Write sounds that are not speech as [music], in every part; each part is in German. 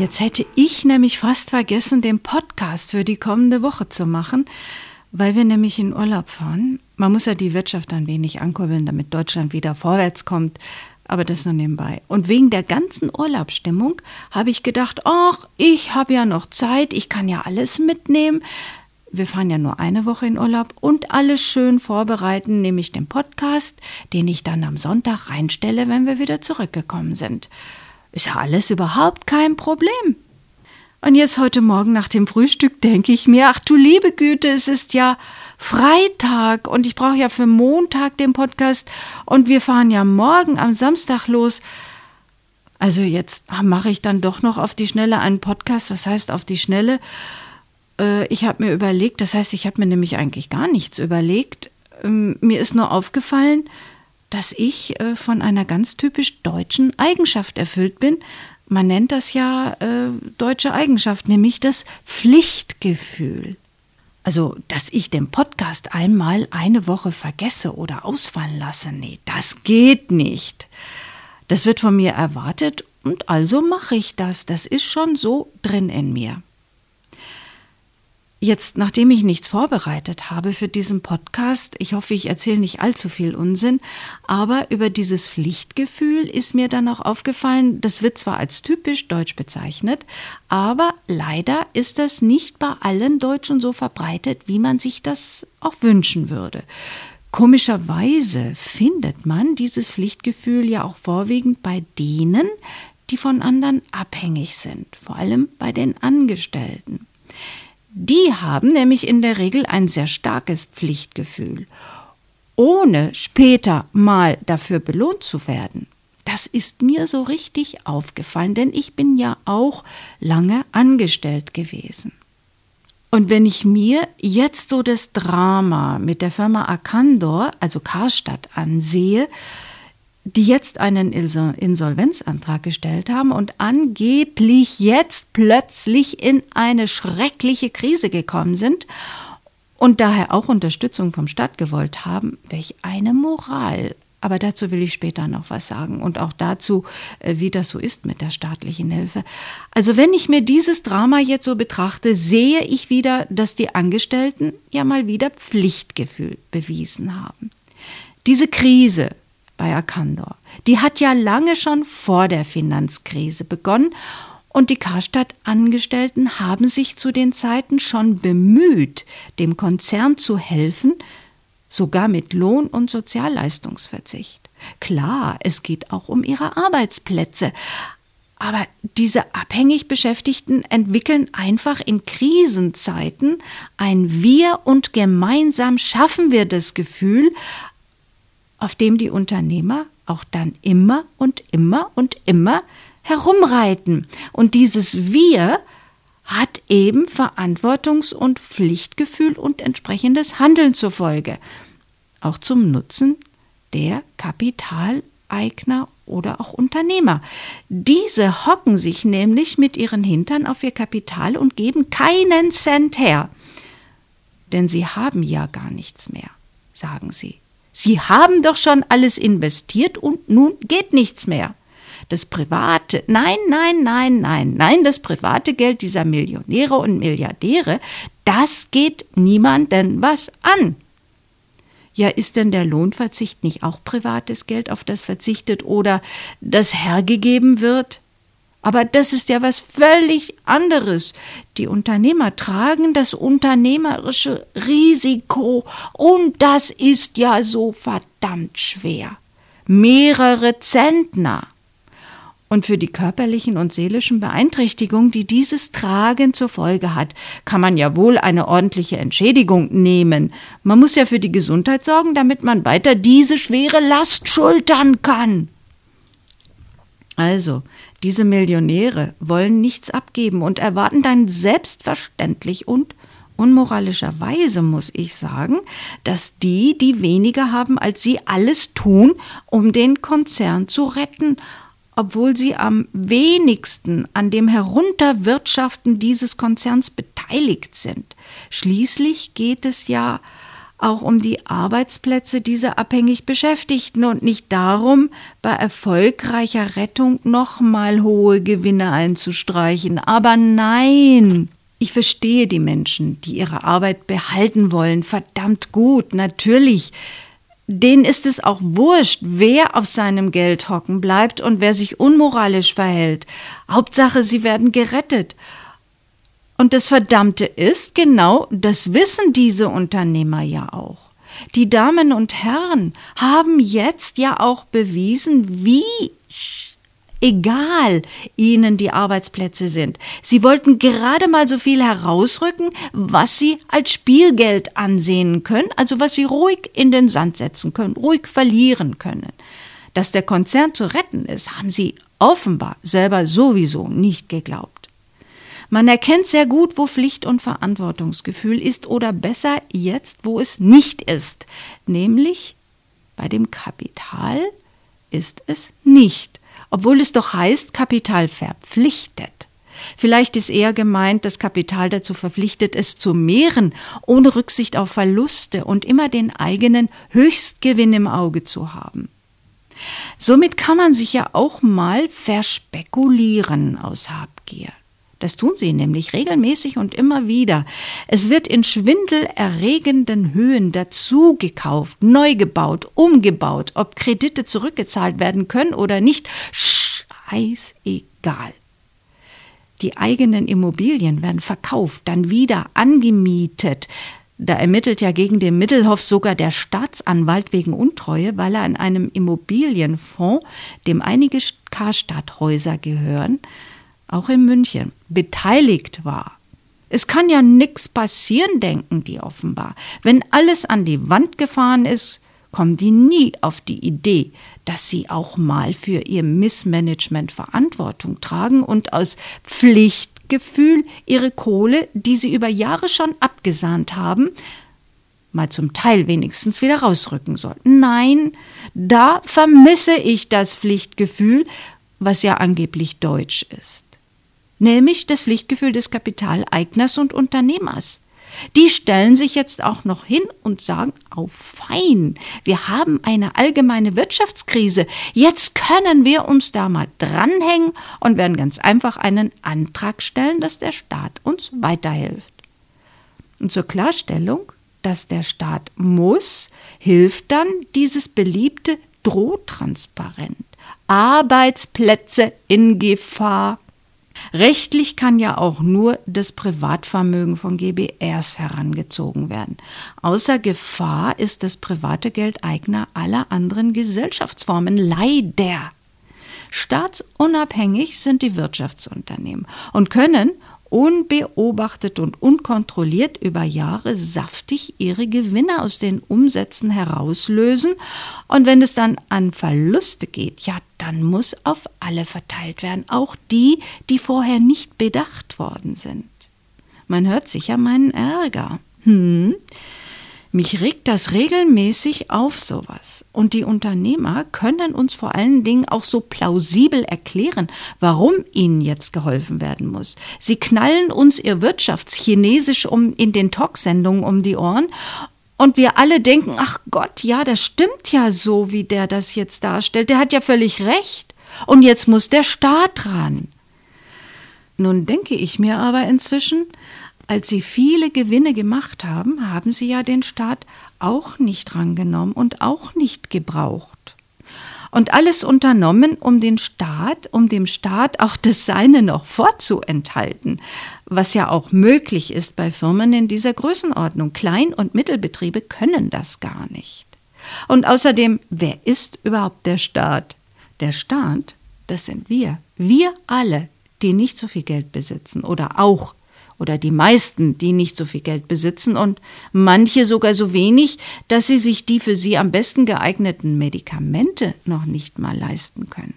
Jetzt hätte ich nämlich fast vergessen, den Podcast für die kommende Woche zu machen, weil wir nämlich in Urlaub fahren. Man muss ja die Wirtschaft ein wenig ankurbeln, damit Deutschland wieder vorwärts kommt. Aber das nur nebenbei. Und wegen der ganzen Urlaubsstimmung habe ich gedacht, ach, ich habe ja noch Zeit, ich kann ja alles mitnehmen. Wir fahren ja nur eine Woche in Urlaub und alles schön vorbereiten, nämlich den Podcast, den ich dann am Sonntag reinstelle, wenn wir wieder zurückgekommen sind. Ist ja alles überhaupt kein Problem. Und jetzt heute Morgen nach dem Frühstück denke ich mir, ach du liebe Güte, es ist ja Freitag und ich brauche ja für Montag den Podcast und wir fahren ja morgen am Samstag los. Also jetzt mache ich dann doch noch auf die Schnelle einen Podcast. Was heißt auf die Schnelle? Äh, ich habe mir überlegt, das heißt, ich habe mir nämlich eigentlich gar nichts überlegt. Ähm, mir ist nur aufgefallen, dass ich äh, von einer ganz typisch deutschen Eigenschaft erfüllt bin. Man nennt das ja äh, deutsche Eigenschaft, nämlich das Pflichtgefühl. Also, dass ich den Podcast einmal eine Woche vergesse oder ausfallen lasse, nee, das geht nicht. Das wird von mir erwartet und also mache ich das. Das ist schon so drin in mir. Jetzt, nachdem ich nichts vorbereitet habe für diesen Podcast, ich hoffe, ich erzähle nicht allzu viel Unsinn, aber über dieses Pflichtgefühl ist mir dann auch aufgefallen, das wird zwar als typisch deutsch bezeichnet, aber leider ist das nicht bei allen Deutschen so verbreitet, wie man sich das auch wünschen würde. Komischerweise findet man dieses Pflichtgefühl ja auch vorwiegend bei denen, die von anderen abhängig sind, vor allem bei den Angestellten. Die haben nämlich in der Regel ein sehr starkes Pflichtgefühl, ohne später mal dafür belohnt zu werden. Das ist mir so richtig aufgefallen, denn ich bin ja auch lange angestellt gewesen. Und wenn ich mir jetzt so das Drama mit der Firma Arcandor, also Karstadt, ansehe, die jetzt einen Insolvenzantrag gestellt haben und angeblich jetzt plötzlich in eine schreckliche Krise gekommen sind und daher auch Unterstützung vom Staat gewollt haben, welch eine Moral. Aber dazu will ich später noch was sagen und auch dazu, äh, wie das so ist mit der staatlichen Hilfe. Also wenn ich mir dieses Drama jetzt so betrachte, sehe ich wieder, dass die Angestellten ja mal wieder Pflichtgefühl bewiesen haben. Diese Krise bei Arcandor. Die hat ja lange schon vor der Finanzkrise begonnen und die Karstadt-Angestellten haben sich zu den Zeiten schon bemüht, dem Konzern zu helfen, sogar mit Lohn- und Sozialleistungsverzicht. Klar, es geht auch um ihre Arbeitsplätze, aber diese abhängig Beschäftigten entwickeln einfach in Krisenzeiten ein Wir und gemeinsam schaffen wir das Gefühl, auf dem die Unternehmer auch dann immer und immer und immer herumreiten. Und dieses Wir hat eben Verantwortungs- und Pflichtgefühl und entsprechendes Handeln zur Folge, auch zum Nutzen der Kapitaleigner oder auch Unternehmer. Diese hocken sich nämlich mit ihren Hintern auf ihr Kapital und geben keinen Cent her. Denn sie haben ja gar nichts mehr, sagen sie. Sie haben doch schon alles investiert und nun geht nichts mehr. Das private, nein, nein, nein, nein, nein, das private Geld dieser Millionäre und Milliardäre, das geht niemanden was an. Ja, ist denn der Lohnverzicht nicht auch privates Geld, auf das verzichtet oder das hergegeben wird? Aber das ist ja was völlig anderes. Die Unternehmer tragen das unternehmerische Risiko und das ist ja so verdammt schwer. Mehrere Zentner. Und für die körperlichen und seelischen Beeinträchtigungen, die dieses Tragen zur Folge hat, kann man ja wohl eine ordentliche Entschädigung nehmen. Man muss ja für die Gesundheit sorgen, damit man weiter diese schwere Last schultern kann. Also, diese Millionäre wollen nichts abgeben und erwarten dann selbstverständlich und unmoralischerweise muss ich sagen, dass die, die weniger haben als sie, alles tun, um den Konzern zu retten, obwohl sie am wenigsten an dem Herunterwirtschaften dieses Konzerns beteiligt sind. Schließlich geht es ja auch um die Arbeitsplätze dieser abhängig Beschäftigten und nicht darum, bei erfolgreicher Rettung nochmal hohe Gewinne einzustreichen. Aber nein, ich verstehe die Menschen, die ihre Arbeit behalten wollen, verdammt gut, natürlich. Denen ist es auch wurscht, wer auf seinem Geld hocken bleibt und wer sich unmoralisch verhält. Hauptsache, sie werden gerettet. Und das Verdammte ist, genau, das wissen diese Unternehmer ja auch. Die Damen und Herren haben jetzt ja auch bewiesen, wie egal ihnen die Arbeitsplätze sind. Sie wollten gerade mal so viel herausrücken, was sie als Spielgeld ansehen können, also was sie ruhig in den Sand setzen können, ruhig verlieren können. Dass der Konzern zu retten ist, haben sie offenbar selber sowieso nicht geglaubt. Man erkennt sehr gut, wo Pflicht und Verantwortungsgefühl ist oder besser jetzt, wo es nicht ist. Nämlich bei dem Kapital ist es nicht, obwohl es doch heißt, Kapital verpflichtet. Vielleicht ist eher gemeint, das Kapital dazu verpflichtet, es zu mehren, ohne Rücksicht auf Verluste und immer den eigenen Höchstgewinn im Auge zu haben. Somit kann man sich ja auch mal verspekulieren aus Habgier. Das tun sie nämlich regelmäßig und immer wieder. Es wird in schwindelerregenden Höhen dazu gekauft, neu gebaut, umgebaut, ob Kredite zurückgezahlt werden können oder nicht, scheißegal. Die eigenen Immobilien werden verkauft, dann wieder angemietet. Da ermittelt ja gegen den Mittelhoff sogar der Staatsanwalt wegen Untreue, weil er an einem Immobilienfonds, dem einige Karstadthäuser gehören, auch in München, beteiligt war. Es kann ja nichts passieren, denken die offenbar. Wenn alles an die Wand gefahren ist, kommen die nie auf die Idee, dass sie auch mal für ihr Missmanagement Verantwortung tragen und aus Pflichtgefühl ihre Kohle, die sie über Jahre schon abgesahnt haben, mal zum Teil wenigstens wieder rausrücken sollten. Nein, da vermisse ich das Pflichtgefühl, was ja angeblich deutsch ist nämlich das Pflichtgefühl des Kapitaleigners und Unternehmers. Die stellen sich jetzt auch noch hin und sagen, oh fein, wir haben eine allgemeine Wirtschaftskrise, jetzt können wir uns da mal dranhängen und werden ganz einfach einen Antrag stellen, dass der Staat uns weiterhilft. Und zur Klarstellung, dass der Staat muss, hilft dann dieses beliebte Drohtransparent. Arbeitsplätze in Gefahr. Rechtlich kann ja auch nur das Privatvermögen von GBRs herangezogen werden. Außer Gefahr ist das private Geld Eigner aller anderen Gesellschaftsformen. Leider. Staatsunabhängig sind die Wirtschaftsunternehmen und können unbeobachtet und unkontrolliert über Jahre saftig ihre Gewinne aus den Umsätzen herauslösen. Und wenn es dann an Verluste geht, ja, dann muss auf alle verteilt werden, auch die, die vorher nicht bedacht worden sind. Man hört sicher meinen Ärger. Hm, mich regt das regelmäßig auf sowas. Und die Unternehmer können uns vor allen Dingen auch so plausibel erklären, warum ihnen jetzt geholfen werden muss. Sie knallen uns ihr Wirtschaftschinesisch um in den Talksendungen um die Ohren und wir alle denken, ach Gott, ja, das stimmt ja so, wie der das jetzt darstellt. Der hat ja völlig recht. Und jetzt muss der Staat dran. Nun denke ich mir aber inzwischen, als sie viele Gewinne gemacht haben, haben sie ja den Staat auch nicht drangenommen und auch nicht gebraucht. Und alles unternommen, um den Staat, um dem Staat auch das Seine noch vorzuenthalten, was ja auch möglich ist bei Firmen in dieser Größenordnung. Klein- und Mittelbetriebe können das gar nicht. Und außerdem, wer ist überhaupt der Staat? Der Staat, das sind wir. Wir alle, die nicht so viel Geld besitzen oder auch oder die meisten, die nicht so viel Geld besitzen und manche sogar so wenig, dass sie sich die für sie am besten geeigneten Medikamente noch nicht mal leisten können.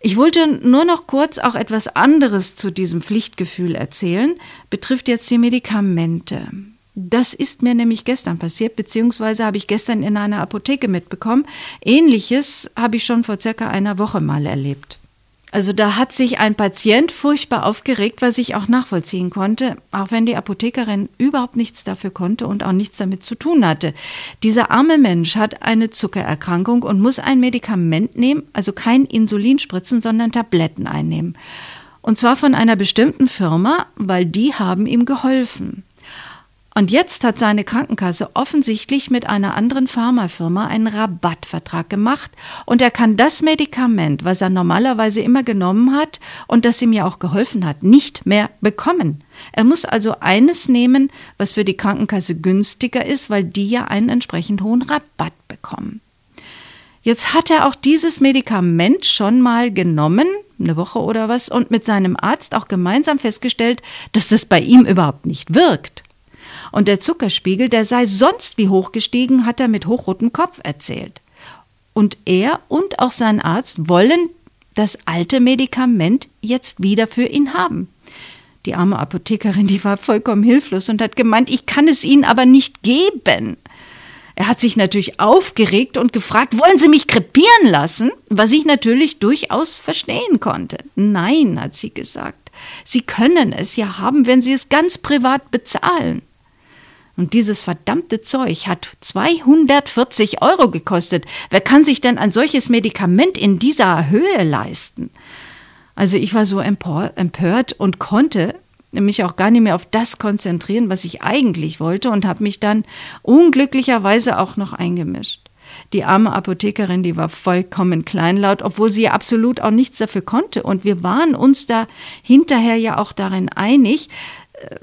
Ich wollte nur noch kurz auch etwas anderes zu diesem Pflichtgefühl erzählen, betrifft jetzt die Medikamente. Das ist mir nämlich gestern passiert, beziehungsweise habe ich gestern in einer Apotheke mitbekommen. Ähnliches habe ich schon vor circa einer Woche mal erlebt. Also da hat sich ein Patient furchtbar aufgeregt, was ich auch nachvollziehen konnte, auch wenn die Apothekerin überhaupt nichts dafür konnte und auch nichts damit zu tun hatte. Dieser arme Mensch hat eine Zuckererkrankung und muss ein Medikament nehmen, also kein Insulin spritzen, sondern Tabletten einnehmen. Und zwar von einer bestimmten Firma, weil die haben ihm geholfen. Und jetzt hat seine Krankenkasse offensichtlich mit einer anderen Pharmafirma einen Rabattvertrag gemacht und er kann das Medikament, was er normalerweise immer genommen hat und das ihm ja auch geholfen hat, nicht mehr bekommen. Er muss also eines nehmen, was für die Krankenkasse günstiger ist, weil die ja einen entsprechend hohen Rabatt bekommen. Jetzt hat er auch dieses Medikament schon mal genommen, eine Woche oder was, und mit seinem Arzt auch gemeinsam festgestellt, dass das bei ihm überhaupt nicht wirkt. Und der Zuckerspiegel, der sei sonst wie hoch gestiegen, hat er mit hochrotem Kopf erzählt. Und er und auch sein Arzt wollen das alte Medikament jetzt wieder für ihn haben. Die arme Apothekerin, die war vollkommen hilflos und hat gemeint, ich kann es Ihnen aber nicht geben. Er hat sich natürlich aufgeregt und gefragt, wollen Sie mich krepieren lassen? Was ich natürlich durchaus verstehen konnte. Nein, hat sie gesagt. Sie können es ja haben, wenn Sie es ganz privat bezahlen. Und dieses verdammte Zeug hat 240 Euro gekostet. Wer kann sich denn ein solches Medikament in dieser Höhe leisten? Also ich war so empört und konnte mich auch gar nicht mehr auf das konzentrieren, was ich eigentlich wollte und habe mich dann unglücklicherweise auch noch eingemischt. Die arme Apothekerin, die war vollkommen kleinlaut, obwohl sie ja absolut auch nichts dafür konnte. Und wir waren uns da hinterher ja auch darin einig, äh,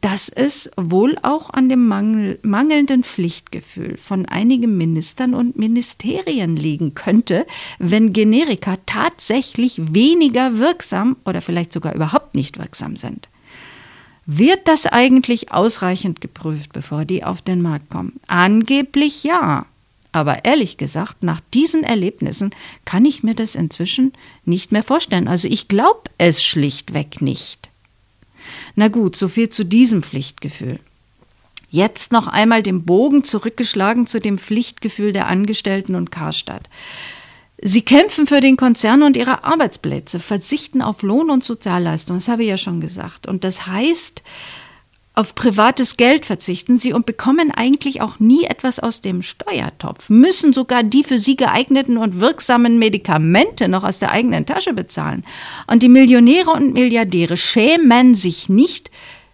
dass es wohl auch an dem Mangel, mangelnden Pflichtgefühl von einigen Ministern und Ministerien liegen könnte, wenn Generika tatsächlich weniger wirksam oder vielleicht sogar überhaupt nicht wirksam sind. Wird das eigentlich ausreichend geprüft, bevor die auf den Markt kommen? Angeblich ja. Aber ehrlich gesagt, nach diesen Erlebnissen kann ich mir das inzwischen nicht mehr vorstellen. Also ich glaube es schlichtweg nicht. Na gut, so viel zu diesem Pflichtgefühl. Jetzt noch einmal den Bogen zurückgeschlagen zu dem Pflichtgefühl der Angestellten und Karstadt. Sie kämpfen für den Konzern und ihre Arbeitsplätze, verzichten auf Lohn und Sozialleistungen, das habe ich ja schon gesagt. Und das heißt, auf privates Geld verzichten sie und bekommen eigentlich auch nie etwas aus dem Steuertopf, müssen sogar die für sie geeigneten und wirksamen Medikamente noch aus der eigenen Tasche bezahlen. Und die Millionäre und Milliardäre schämen sich nicht,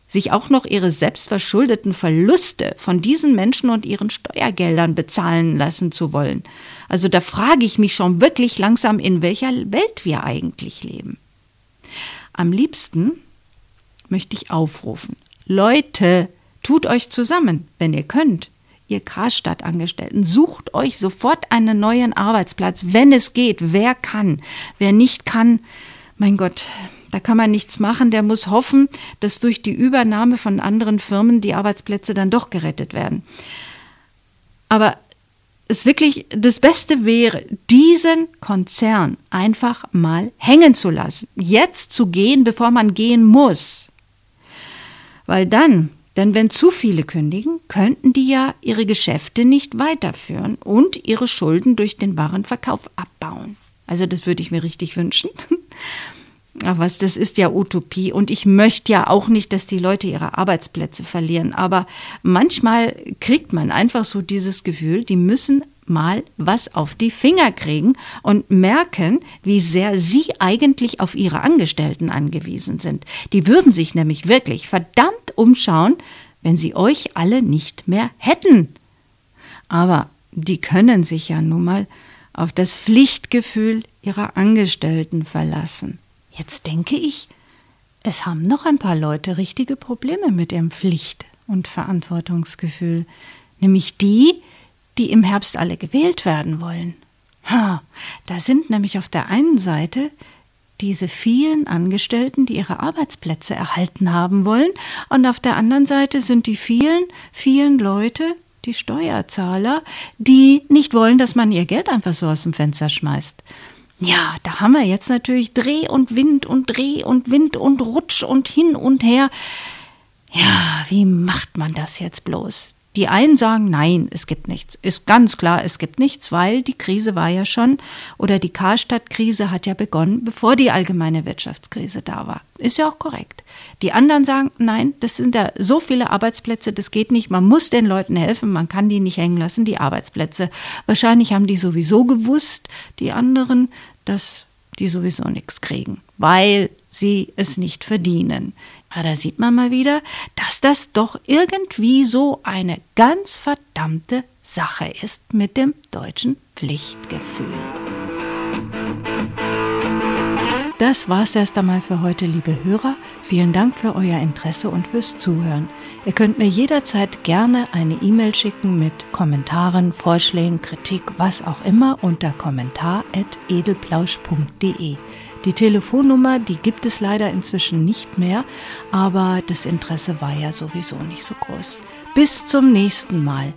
sich auch noch ihre selbstverschuldeten Verluste von diesen Menschen und ihren Steuergeldern bezahlen lassen zu wollen. Also da frage ich mich schon wirklich langsam, in welcher Welt wir eigentlich leben. Am liebsten möchte ich aufrufen, Leute, tut euch zusammen, wenn ihr könnt. Ihr Karstadt-Angestellten, sucht euch sofort einen neuen Arbeitsplatz, wenn es geht. Wer kann? Wer nicht kann, mein Gott, da kann man nichts machen. Der muss hoffen, dass durch die Übernahme von anderen Firmen die Arbeitsplätze dann doch gerettet werden. Aber es wirklich das Beste wäre, diesen Konzern einfach mal hängen zu lassen. Jetzt zu gehen, bevor man gehen muss. Weil dann, denn wenn zu viele kündigen, könnten die ja ihre Geschäfte nicht weiterführen und ihre Schulden durch den Warenverkauf abbauen. Also das würde ich mir richtig wünschen. [laughs] Aber was, das ist ja Utopie. Und ich möchte ja auch nicht, dass die Leute ihre Arbeitsplätze verlieren. Aber manchmal kriegt man einfach so dieses Gefühl, die müssen mal was auf die Finger kriegen und merken, wie sehr sie eigentlich auf ihre Angestellten angewiesen sind. Die würden sich nämlich wirklich verdammt umschauen, wenn sie euch alle nicht mehr hätten. Aber die können sich ja nun mal auf das Pflichtgefühl ihrer Angestellten verlassen. Jetzt denke ich, es haben noch ein paar Leute richtige Probleme mit ihrem Pflicht- und Verantwortungsgefühl, nämlich die, die im Herbst alle gewählt werden wollen. Ha, da sind nämlich auf der einen Seite diese vielen Angestellten, die ihre Arbeitsplätze erhalten haben wollen, und auf der anderen Seite sind die vielen, vielen Leute, die Steuerzahler, die nicht wollen, dass man ihr Geld einfach so aus dem Fenster schmeißt. Ja, da haben wir jetzt natürlich Dreh und Wind und Dreh und Wind und Rutsch und hin und her. Ja, wie macht man das jetzt bloß? Die einen sagen, nein, es gibt nichts. Ist ganz klar, es gibt nichts, weil die Krise war ja schon, oder die Karstadt-Krise hat ja begonnen, bevor die allgemeine Wirtschaftskrise da war. Ist ja auch korrekt. Die anderen sagen, nein, das sind ja so viele Arbeitsplätze, das geht nicht. Man muss den Leuten helfen, man kann die nicht hängen lassen, die Arbeitsplätze. Wahrscheinlich haben die sowieso gewusst, die anderen, dass die sowieso nichts kriegen, weil sie es nicht verdienen. Ja, da sieht man mal wieder, dass das doch irgendwie so eine ganz verdammte Sache ist mit dem deutschen Pflichtgefühl. Das war's erst einmal für heute, liebe Hörer. Vielen Dank für euer Interesse und fürs Zuhören. Ihr könnt mir jederzeit gerne eine E-Mail schicken mit Kommentaren, Vorschlägen, Kritik, was auch immer unter kommentar.edelplausch.de. Die Telefonnummer, die gibt es leider inzwischen nicht mehr, aber das Interesse war ja sowieso nicht so groß. Bis zum nächsten Mal.